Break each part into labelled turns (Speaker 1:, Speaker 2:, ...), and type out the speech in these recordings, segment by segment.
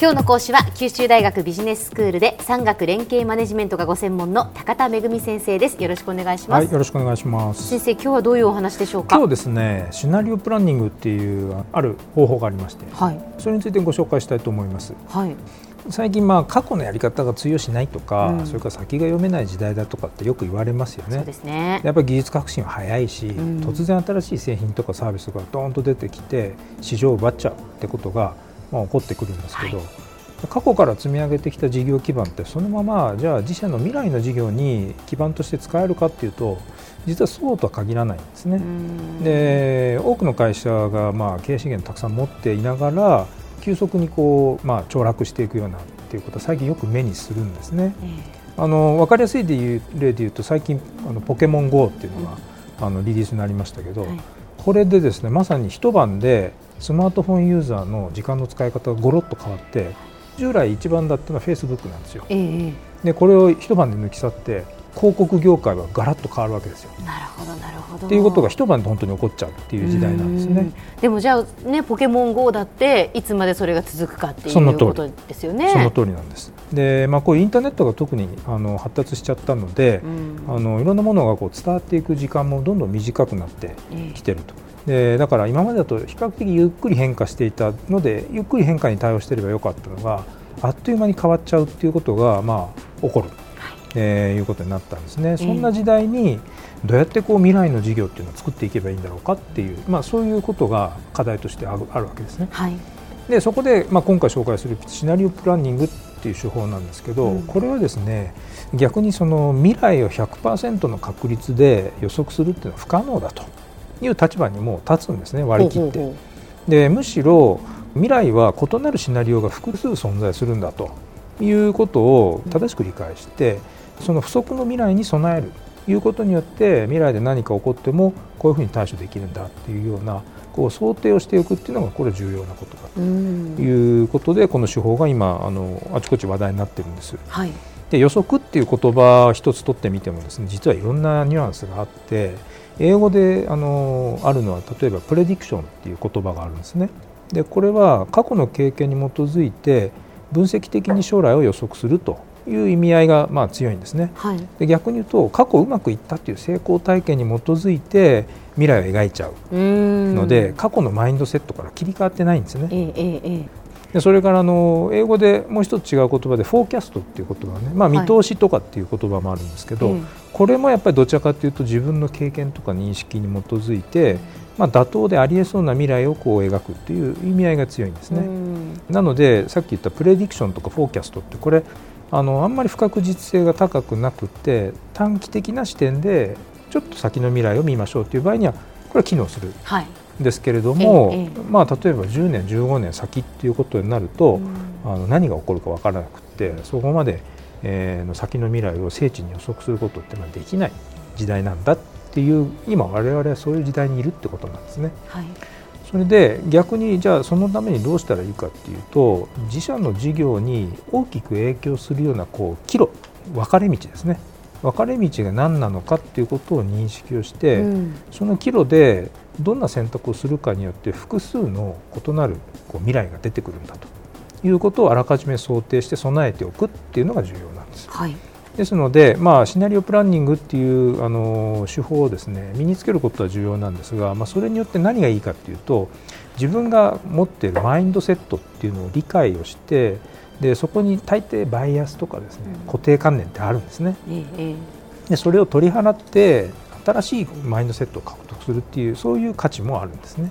Speaker 1: 今日の講師は九州大学ビジネススクールで産学連携マネジメントがご専門の高田恵先生です。よろしくお願いします、
Speaker 2: はい、よろしくお願いします。
Speaker 1: 先生今日はどういうお話でしょうか？
Speaker 2: 今日ですねシナリオプランニングっていうある方法がありまして、はい、それについてご紹介したいと思います、はい、最近まあ過去のやり方が通用しないとか、うん、それから先が読めない時代だとかってよく言われますよね。
Speaker 1: そうですね。
Speaker 2: やっぱり技術革新は早いし、うん、突然新しい製品とかサービスがドーンと出てきて市場を奪っちゃうってことがまあ起こってくるんですけど、はい。過去から積み上げてきた事業基盤ってそのままじゃあ自社の未来の事業に基盤として使えるかっていうと実はそうとは限らないんですね。で多くの会社がまあ経営資源たくさん持っていながら急速にこう、まあ、凋落していくようなっていうことは最近よく目にするんですね。あの分かりやすいでいう例で言うと最近あのポケモン GO っていうのが、うん、あのリリースになりましたけど、はい、これでですねまさに一晩でスマートフォンユーザーの時間の使い方がごろっと変わって従来一番だったのはフェイスブックなんですよ。えー、でこれを一晩で抜き去って広告業界はガラッと変わるわけですよ。
Speaker 1: なるほどなるほど。
Speaker 2: っていうことが一晩で本当に起こっちゃうっていう時代なんですね。
Speaker 1: でもじゃあねポケモン GO だっていつまでそれが続くかっていうことですよね。
Speaker 2: その通りなんです。でまあこうインターネットが特にあの発達しちゃったので、あのいろんなものがこう伝わっていく時間もどんどん短くなってきてると。でだから今までだと比較的ゆっくり変化していたのでゆっくり変化に対応していればよかったのがあっという間に変わっちゃうっていうことがまあ起こる。えー、いうことになったんですね、そんな時代にどうやってこう未来の事業っていうのを作っていけばいいんだろうかっていう、まあ、そういうことが課題としてあるあるわけですね。はい、でそこで、まあ、今回紹介するシナリオプランニングっていう手法なんですけど、うん、これはですね逆にその未来を100%の確率で予測するっていうのは不可能だという立場にも立つんですね割り切って。でむしろ未来は異なるシナリオが複数存在するんだということを正しく理解して、うんその不測の未来に備えるということによって未来で何か起こってもこういうふうに対処できるんだっていうようなこう想定をしておくっていうのがこれ重要なことだということでこの手法が今あのあちこち話題になってるんです。はい、で予測っていう言葉一つ取ってみてもですね実はいろんなニュアンスがあって英語であのあるのは例えばプレディクションっていう言葉があるんですね。でこれは過去の経験に基づいて分析的に将来を予測するという意味合いがまあ強いんですね、はい、で逆に言うと過去うまくいったという成功体験に基づいて未来を描いちゃうので過去のマインドセットから切り替わってないんですね。えええでそれからあの英語でもう一つ違う言葉でフォーキャストっていう言葉ね、まあ、見通しとかっていう言葉もあるんですけど、はい、これもやっぱりどちらかというと自分の経験とか認識に基づいて、まあ、妥当でありえそうな未来をこう描くっていう意味合いが強いんですね。なのでさっき言ったプレディクションとかフォーキャストってこれあのあんまり不確実性が高くなくて短期的な視点でちょっと先の未来を見ましょうという場合にはこれは機能する。んですけれども、はいまあ、例えば10年15年先っていうことになると、あの何が起こるか分からなくてそこまで、えー、の先の未来を精緻に予測することってまあできない時代なんだっていう今我々はそういう時代にいるってことなんですね。はい。それで逆にじゃあそのためにどうしたらいいかっていうと自社の事業に大きく影響するようなこう岐路分かれ道ですね。分かれ道が何なのかっていうことを認識をして、うん、その岐路でどんな選択をするかによって複数の異なるこう未来が出てくるんだということをあらかじめ想定して備えておくっていうのが重要なんです。はいですので、まあ、シナリオプランニングっていうあの手法をですね身につけることは重要なんですが、まあ、それによって何がいいかっていうと自分が持っているマインドセットっていうのを理解をしてでそこに大抵バイアスとかですね、固定観念ってあるんですね。でそれを取り払って新しいマインドセットを獲得するっていうそういう価値もあるんですね。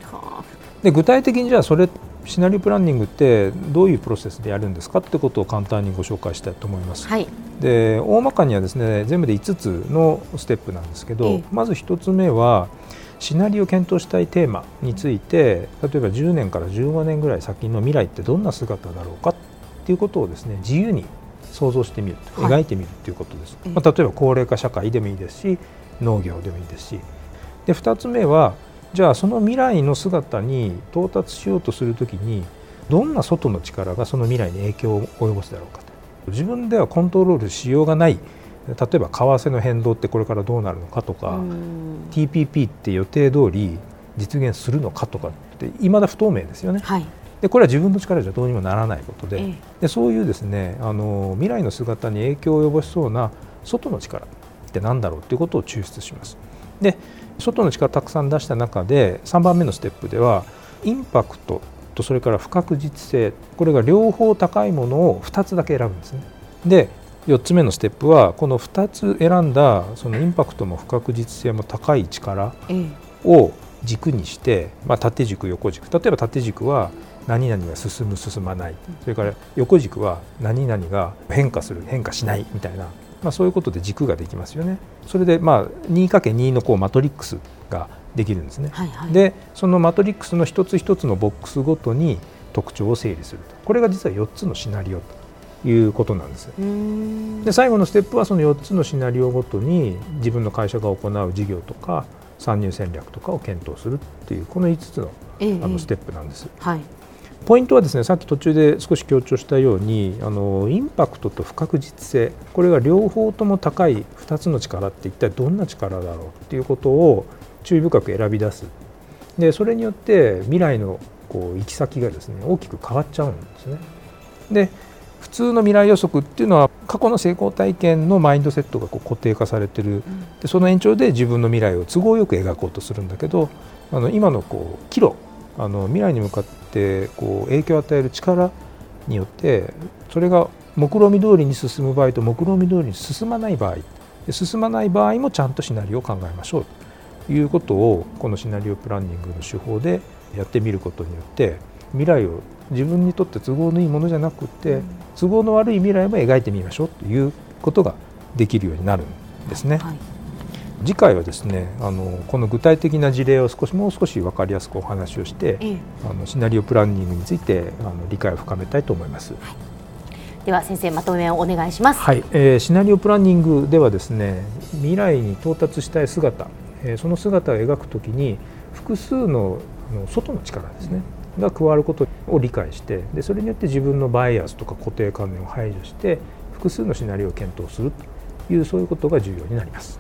Speaker 2: で具体的にじゃあそれシナリオプランニングってどういうプロセスでやるんですかってことを簡単にご紹介したいと思います。はい、で大まかにはですね全部で5つのステップなんですけど、まず1つ目はシナリオを検討したいテーマについて例えば10年から15年ぐらい先の未来ってどんな姿だろうかっていうことをですね自由に想像してみる、はい、描いてみるということです、まあ、例えば高齢化社会でもいいですし農業でもいいですし。で2つ目はじゃあその未来の姿に到達しようとするときにどんな外の力がその未来に影響を及ぼすだろうかと。自分ではコントロールしようがない。例えば為替の変動ってこれからどうなるのかとか TPP って予定通り実現するのかとかっていまだ不透明ですよね。はい、でこれは自分の力じゃどうにもならないことで,、でそういうですねあの未来の姿に影響を及ぼしそうな外の力って何だろうということを抽出します。で外の力たくさん出した中で3番目のステップではインパクトとそれから不確実性これが両方高いものを2つだけ選ぶんですね。で4つ目のステップはこの2つ選んだそのインパクトも不確実性も高い力を軸にして、まあ、縦軸横軸例えば縦軸は何々が進む進まないそれから横軸は何々が変化する変化しないみたいな、まあ、そういうことで軸ができますよね。それでまあ 2×2 のこうマトリックスができるんですね。はいはい、でそのマトリックスの一つ一つのボックスごとに特徴を整理するとこれが実は4つのシナリオということなんですで最後のステップはその4つのシナリオごとに自分の会社が行う事業とか参入戦略とかを検討するっていうこの5つの,、あのステップなんです。はいポイントはですねさっき途中で少し強調したようにあのインパクトと不確実性。これが両方とも高い2つの力って一体どんな力だろうっていうことを注意深く選び出す。でそれによって未来のこう行き先がですね大きく変わっちゃうんですね。で普通の未来予測っていうのは過去の成功体験のマインドセットがこう固定化されてる、でその延長で自分の未来を都合よく描こうとするんだけどあの今のこう岐路あの未来に向かってこう影響を与える力によってそれが目論見通りに進む場合と目論見通りに進まない場合進まない場合もちゃんとシナリオを考えましょうということをこのシナリオプランニングの手法でやってみることによって未来を自分にとって都合のいいものじゃなくて、都合の悪い未来も描いてみましょうということができるようになるんですね。はい、次回はですねあのこの具体的な事例を少しもう少し分かりやすくお話をして、ええ、あのシナリオプランニングについてあの理解を深めたいと思います。はい、
Speaker 1: では先生まとめをお願いします。
Speaker 2: はい、えー、シナリオプランニングではですね未来に到達したい姿、えー、その姿を描くときに複数のの外の力ですね、が加わることを理解してでそれによって自分のバイアスとか固定観念を排除して複数のシナリオを検討するというそういうことが重要になります。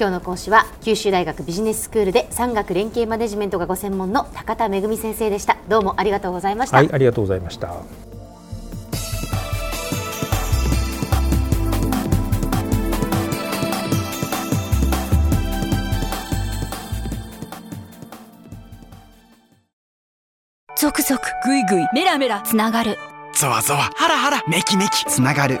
Speaker 1: 今日の講師は九州大学ビジネススクールで産学連携マネジメントがご専門の高田恵先生でした。どうもありがとうございました。
Speaker 2: はいありがとうございました。
Speaker 3: ゾクゾクグイグイメラメラつながる。
Speaker 4: ゾワゾワハラハラメキメキつながる